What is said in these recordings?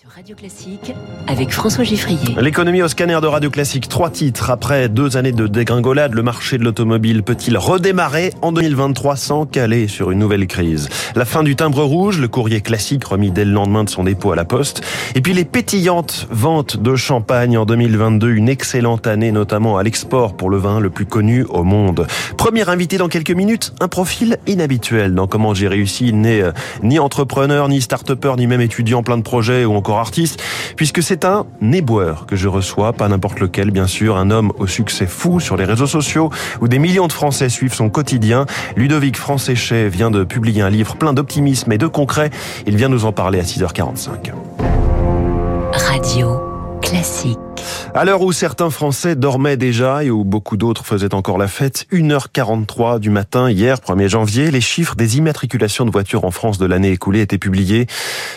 Sur Radio Classique avec François Giffrier. L'économie au scanner de Radio Classique. Trois titres. Après deux années de dégringolade, le marché de l'automobile peut-il redémarrer en 2023 sans caler sur une nouvelle crise? La fin du timbre rouge, le courrier classique remis dès le lendemain de son dépôt à la poste. Et puis les pétillantes ventes de champagne en 2022. Une excellente année, notamment à l'export pour le vin le plus connu au monde. Premier invité dans quelques minutes, un profil inhabituel dans comment j'ai réussi. N'est euh, ni entrepreneur, ni start-upper, ni même étudiant plein de projets ou encore artiste, puisque c'est un éboueur que je reçois, pas n'importe lequel bien sûr, un homme au succès fou sur les réseaux sociaux, où des millions de Français suivent son quotidien. Ludovic Francéchet vient de publier un livre plein d'optimisme et de concret. Il vient nous en parler à 6h45. Radio classique. À l'heure où certains Français dormaient déjà et où beaucoup d'autres faisaient encore la fête, 1h43 du matin, hier 1er janvier, les chiffres des immatriculations de voitures en France de l'année écoulée étaient publiés.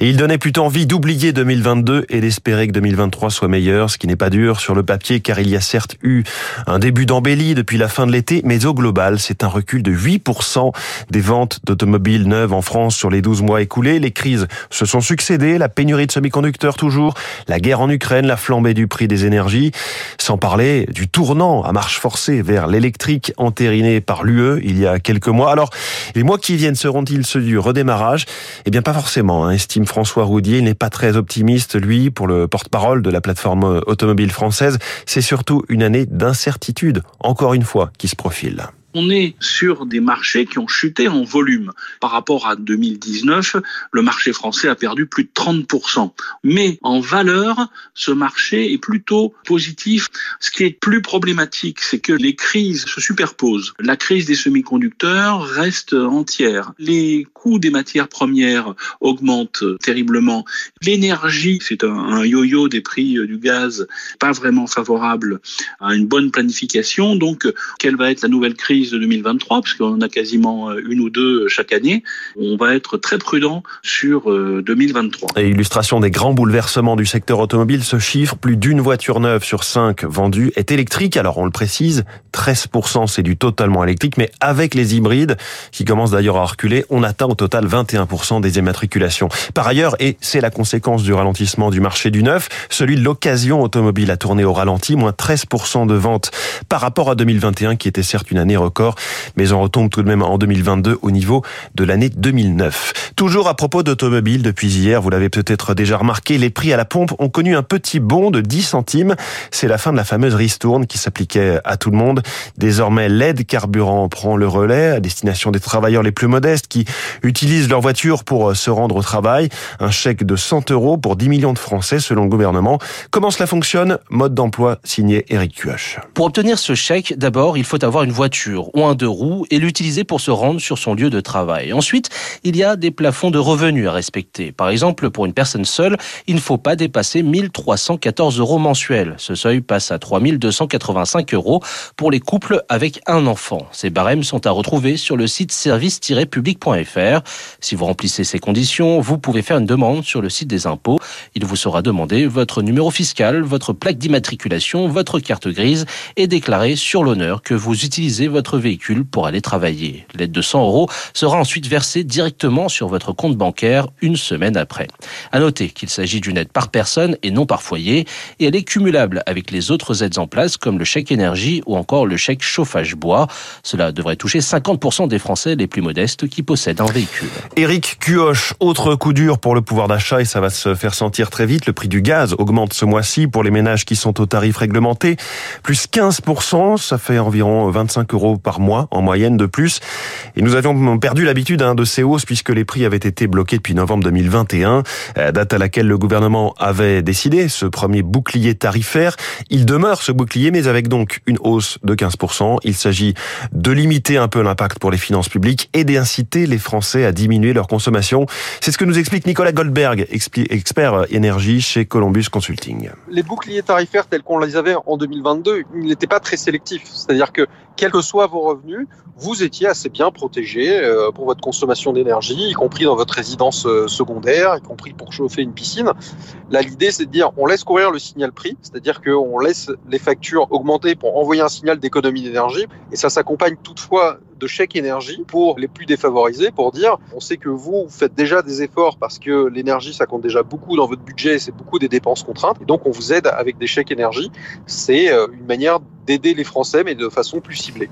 Et ils donnaient plutôt envie d'oublier 2022 et d'espérer que 2023 soit meilleur, ce qui n'est pas dur sur le papier car il y a certes eu un début d'embellie depuis la fin de l'été, mais au global, c'est un recul de 8% des ventes d'automobiles neuves en France sur les 12 mois écoulés. Les crises se sont succédées, la pénurie de semi-conducteurs toujours, la guerre en Ukraine, la flambée du prix des énergies, sans parler du tournant à marche forcée vers l'électrique entériné par l'UE il y a quelques mois. Alors, les mois qui viennent seront-ils ceux du redémarrage? Eh bien, pas forcément, hein, estime François Roudier. Il n'est pas très optimiste, lui, pour le porte-parole de la plateforme automobile française. C'est surtout une année d'incertitude, encore une fois, qui se profile on est sur des marchés qui ont chuté en volume. Par rapport à 2019, le marché français a perdu plus de 30%. Mais en valeur, ce marché est plutôt positif. Ce qui est plus problématique, c'est que les crises se superposent. La crise des semi-conducteurs reste entière. Les coûts des matières premières augmentent terriblement. L'énergie, c'est un yo-yo des prix du gaz, pas vraiment favorable à une bonne planification. Donc, quelle va être la nouvelle crise de 2023, puisqu'on en a quasiment euh, une ou deux chaque année, on va être très prudent sur 2023. Euh, Et illustration des grands bouleversements du secteur automobile, ce chiffre, plus d'une voiture neuve sur cinq vendue est électrique. Alors on le précise, 13% c'est du totalement électrique, mais avec les hybrides, qui commencent d'ailleurs à reculer, on atteint au total 21% des immatriculations. Par ailleurs, et c'est la conséquence du ralentissement du marché du neuf, celui de l'occasion automobile a tourné au ralenti, moins 13% de ventes par rapport à 2021, qui était certes une année record mais on retombe tout de même en 2022 au niveau de l'année 2009. Toujours à propos d'automobile, depuis hier, vous l'avez peut-être déjà remarqué, les prix à la pompe ont connu un petit bond de 10 centimes. C'est la fin de la fameuse ristourne qui s'appliquait à tout le monde. Désormais, l'aide carburant prend le relais à destination des travailleurs les plus modestes qui utilisent leur voiture pour euh, se rendre au travail. Un chèque de 100 euros pour 10 millions de Français selon le gouvernement. Comment cela fonctionne? Mode d'emploi signé Eric Cuoche. Pour obtenir ce chèque, d'abord, il faut avoir une voiture ou un deux roues et l'utiliser pour se rendre sur son lieu de travail. Ensuite, il y a des plafonds de revenus à respecter. Par exemple, pour une personne seule, il ne faut pas dépasser 1314 euros mensuels. Ce seuil passe à 3285 euros pour les couples avec un enfant. Ces barèmes sont à retrouver sur le site service-public.fr. Si vous remplissez ces conditions, vous pouvez faire une demande sur le site des impôts. Il vous sera demandé votre numéro fiscal, votre plaque d'immatriculation, votre carte grise et déclarer sur l'honneur que vous utilisez votre véhicule pour aller travailler. L'aide de 100 euros sera ensuite versée directement sur votre compte bancaire une semaine après. À noter qu'il s'agit d'une aide par personne et non par foyer et elle est cumulable avec les autres aides en place comme le chèque énergie ou encore le chèque chauffage bois. Cela devrait toucher 50% des Français les plus modestes qui possèdent un véhicule. Éric Cuoche, autre coup dur pour le pouvoir d'achat et ça va se faire sentir très vite. Le prix du gaz augmente ce mois-ci pour les ménages qui sont au tarif réglementé. Plus 15%, ça fait environ 25 euros par mois en moyenne de plus. Et nous avions perdu l'habitude hein, de ces hausses puisque les prix avaient été bloqués depuis novembre 2021, euh, date à laquelle le gouvernement avait décidé ce premier bouclier tarifaire. Il demeure ce bouclier, mais avec donc une hausse de 15%. Il s'agit de limiter un peu l'impact pour les finances publiques et d'inciter les Français à diminuer leur consommation. C'est ce que nous explique Nicolas Goldberg, expert énergie chez Columbus Consulting. Les boucliers tarifaires tels qu'on les avait en 2022, ils n'étaient pas très sélectifs. C'est-à-dire que quels que vos revenus, vous étiez assez bien protégé euh, pour votre consommation d'énergie, y compris dans votre résidence euh, secondaire, y compris pour chauffer une piscine. Là, l'idée, c'est de dire, on laisse courir le signal prix, c'est-à-dire qu'on laisse les factures augmenter pour envoyer un signal d'économie d'énergie, et ça s'accompagne toutefois de chèque énergie pour les plus défavorisés, pour dire, on sait que vous, vous faites déjà des efforts parce que l'énergie, ça compte déjà beaucoup dans votre budget, c'est beaucoup des dépenses contraintes, et donc on vous aide avec des chèques énergie. C'est euh, une manière d'aider les Français, mais de façon plus ciblée.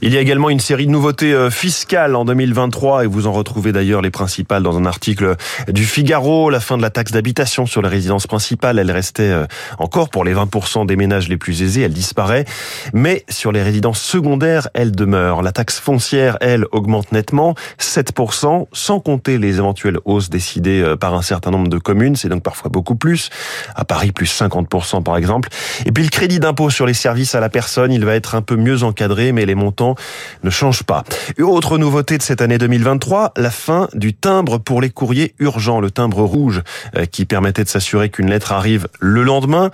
Il y a également une série de nouveautés euh, fiscales en 2023 et vous en retrouvez d'ailleurs les principales dans un article du Figaro. La fin de la taxe d'habitation sur les résidences principales, elle restait euh, encore pour les 20% des ménages les plus aisés, elle disparaît. Mais sur les résidences secondaires, elle demeure. La taxe foncière, elle, augmente nettement, 7%, sans compter les éventuelles hausses décidées euh, par un certain nombre de communes. C'est donc parfois beaucoup plus. À Paris, plus 50% par exemple. Et puis le crédit d'impôt sur les services à la personne, il va être un peu mieux encadré, mais les montants ne changent pas. autre nouveauté de cette année 2023, la fin du timbre pour les courriers urgents, le timbre rouge, euh, qui permettait de s'assurer qu'une lettre arrive le lendemain.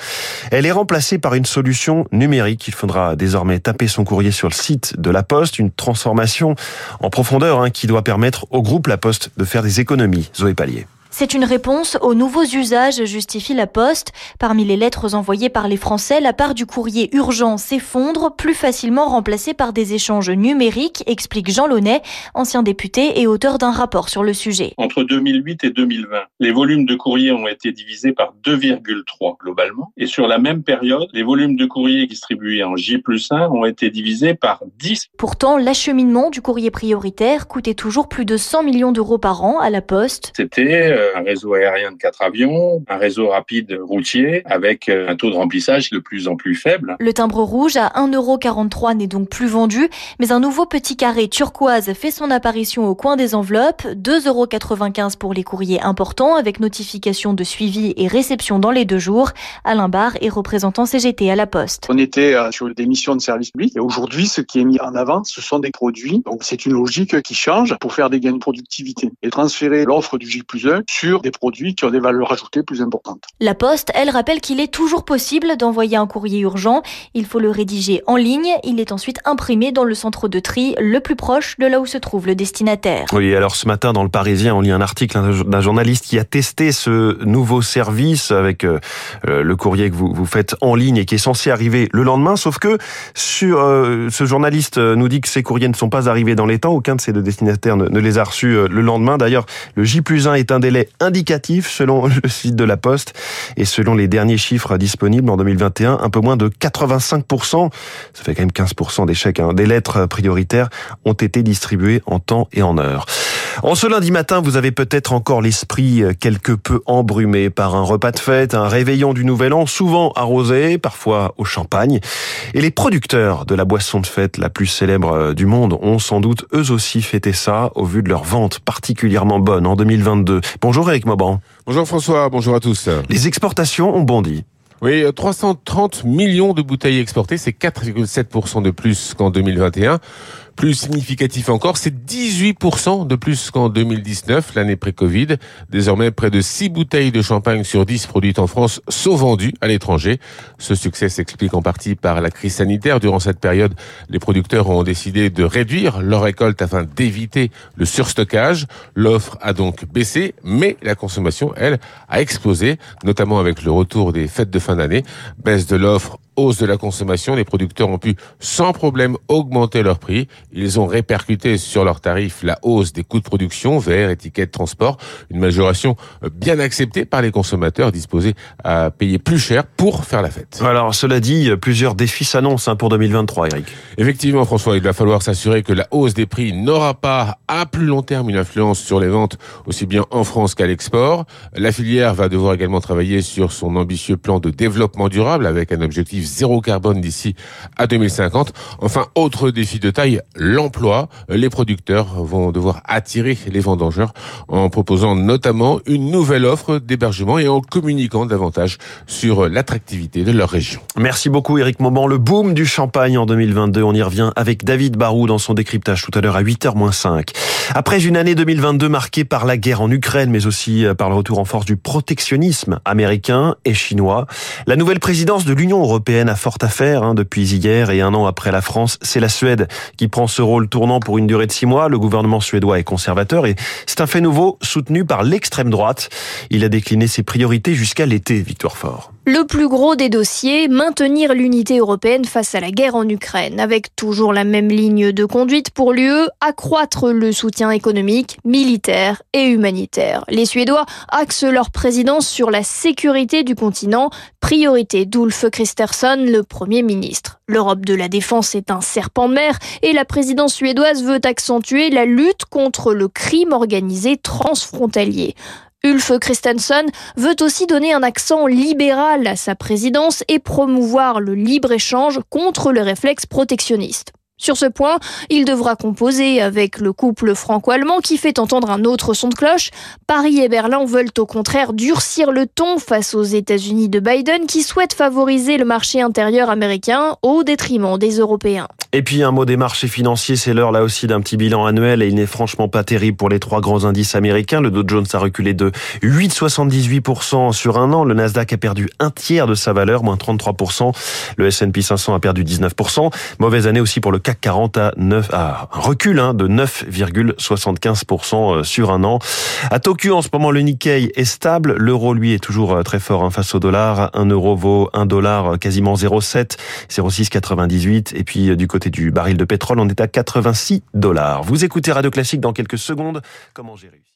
Elle est remplacée par une solution numérique. Il faudra désormais taper son courrier sur le site de la Poste, une transformation en profondeur hein, qui doit permettre au groupe La Poste de faire des économies. Zoé Pallier. C'est une réponse aux nouveaux usages, justifie la Poste. Parmi les lettres envoyées par les Français, la part du courrier urgent s'effondre, plus facilement remplacée par des échanges numériques, explique Jean Launay, ancien député et auteur d'un rapport sur le sujet. Entre 2008 et 2020, les volumes de courrier ont été divisés par 2,3 globalement. Et sur la même période, les volumes de courrier distribués en J plus 1 ont été divisés par 10. Pourtant, l'acheminement du courrier prioritaire coûtait toujours plus de 100 millions d'euros par an à la Poste. C'était euh, un réseau aérien de quatre avions, un réseau rapide routier avec euh, un taux de remplissage de plus en plus faible. Le timbre rouge à 1,43€ n'est donc plus vendu, mais un nouveau petit carré turquoise fait son apparition au coin des enveloppes, 2,95€ pour les courriers importants avec notification de suivi et réception dans les deux jours. Alain Barre est représentant CGT à la Poste. On était euh, sur des missions de service public et aujourd'hui ce qui est mis en avant ce sont des produits. Donc c'est une logique qui change pour faire des gains de productivité et transférer l'offre du J plus 1 sur des produits qui ont des valeurs ajoutées plus importantes. La Poste, elle, rappelle qu'il est toujours possible d'envoyer un courrier urgent. Il faut le rédiger en ligne. Il est ensuite imprimé dans le centre de tri le plus proche de là où se trouve le destinataire. Oui, alors ce matin, dans le Parisien, on lit un article d'un journaliste qui a testé ce nouveau service avec euh, euh, le courrier que vous, vous faites en ligne et qui est censé arriver le lendemain. Sauf que sur euh, ce journaliste nous dit que ces courriers ne sont pas arrivés dans les temps. Aucun de ces deux destinataires ne, ne les a reçus le lendemain. D'ailleurs, le J plus 1 est un délai indicatif selon le site de la Poste et selon les derniers chiffres disponibles en 2021, un peu moins de 85%, ça fait quand même 15% des chèques, hein, des lettres prioritaires ont été distribuées en temps et en heure. En ce lundi matin, vous avez peut-être encore l'esprit quelque peu embrumé par un repas de fête, un réveillon du Nouvel An, souvent arrosé, parfois au champagne. Et les producteurs de la boisson de fête la plus célèbre du monde ont sans doute eux aussi fêté ça au vu de leur vente particulièrement bonne en 2022. Bonjour Eric Mauban. Bonjour François, bonjour à tous. Les exportations ont bondi. Oui, 330 millions de bouteilles exportées, c'est 4,7% de plus qu'en 2021. Plus significatif encore, c'est 18% de plus qu'en 2019, l'année pré-Covid. Désormais, près de 6 bouteilles de champagne sur 10 produites en France sont vendues à l'étranger. Ce succès s'explique en partie par la crise sanitaire. Durant cette période, les producteurs ont décidé de réduire leur récolte afin d'éviter le surstockage. L'offre a donc baissé, mais la consommation, elle, a explosé, notamment avec le retour des fêtes de fin d'année. Baisse de l'offre hausse de la consommation, les producteurs ont pu sans problème augmenter leur prix. Ils ont répercuté sur leurs tarifs la hausse des coûts de production, verre, étiquettes, transport, une majoration bien acceptée par les consommateurs disposés à payer plus cher pour faire la fête. Alors cela dit, plusieurs défis s'annoncent hein, pour 2023, Eric. Effectivement, François, il va falloir s'assurer que la hausse des prix n'aura pas à plus long terme une influence sur les ventes aussi bien en France qu'à l'export. La filière va devoir également travailler sur son ambitieux plan de développement durable avec un objectif zéro carbone d'ici à 2050. Enfin, autre défi de taille, l'emploi. Les producteurs vont devoir attirer les vendangeurs en proposant notamment une nouvelle offre d'hébergement et en communiquant davantage sur l'attractivité de leur région. Merci beaucoup Eric Moment. Le boom du champagne en 2022, on y revient avec David Barou dans son décryptage tout à l'heure à 8h-5. Après une année 2022 marquée par la guerre en Ukraine, mais aussi par le retour en force du protectionnisme américain et chinois, la nouvelle présidence de l'Union européenne a forte affaire hein, depuis hier et un an après la France. C'est la Suède qui prend ce rôle tournant pour une durée de six mois. Le gouvernement suédois est conservateur et c'est un fait nouveau soutenu par l'extrême droite. Il a décliné ses priorités jusqu'à l'été, Victoire Fort. Le plus gros des dossiers, maintenir l'unité européenne face à la guerre en Ukraine, avec toujours la même ligne de conduite pour l'UE, accroître le soutien économique, militaire et humanitaire. Les Suédois axent leur présidence sur la sécurité du continent, priorité d'Ulf Kristersson, le Premier ministre. L'Europe de la défense est un serpent de mer et la présidence suédoise veut accentuer la lutte contre le crime organisé transfrontalier. Ulf Christensen veut aussi donner un accent libéral à sa présidence et promouvoir le libre-échange contre le réflexe protectionniste. Sur ce point, il devra composer avec le couple franco-allemand qui fait entendre un autre son de cloche. Paris et Berlin veulent au contraire durcir le ton face aux États-Unis de Biden qui souhaitent favoriser le marché intérieur américain au détriment des Européens. Et puis un mot des marchés financiers, c'est l'heure là aussi d'un petit bilan annuel et il n'est franchement pas terrible pour les trois grands indices américains. Le Dow Jones a reculé de 8,78% sur un an. Le Nasdaq a perdu un tiers de sa valeur, moins 33%. Le S&P 500 a perdu 19%. Mauvaise année aussi pour le CAC 40 à 9, à un recul hein, de 9,75% euh, sur un an. À Tokyo, en ce moment, le Nikkei est stable. L'euro, lui, est toujours euh, très fort hein, face au dollar. Un euro vaut un dollar euh, quasiment 0,7, 0,698. Et puis du côté du baril de pétrole, on est à 86 dollars. Vous écoutez Radio Classique dans quelques secondes. Comment j'ai réussi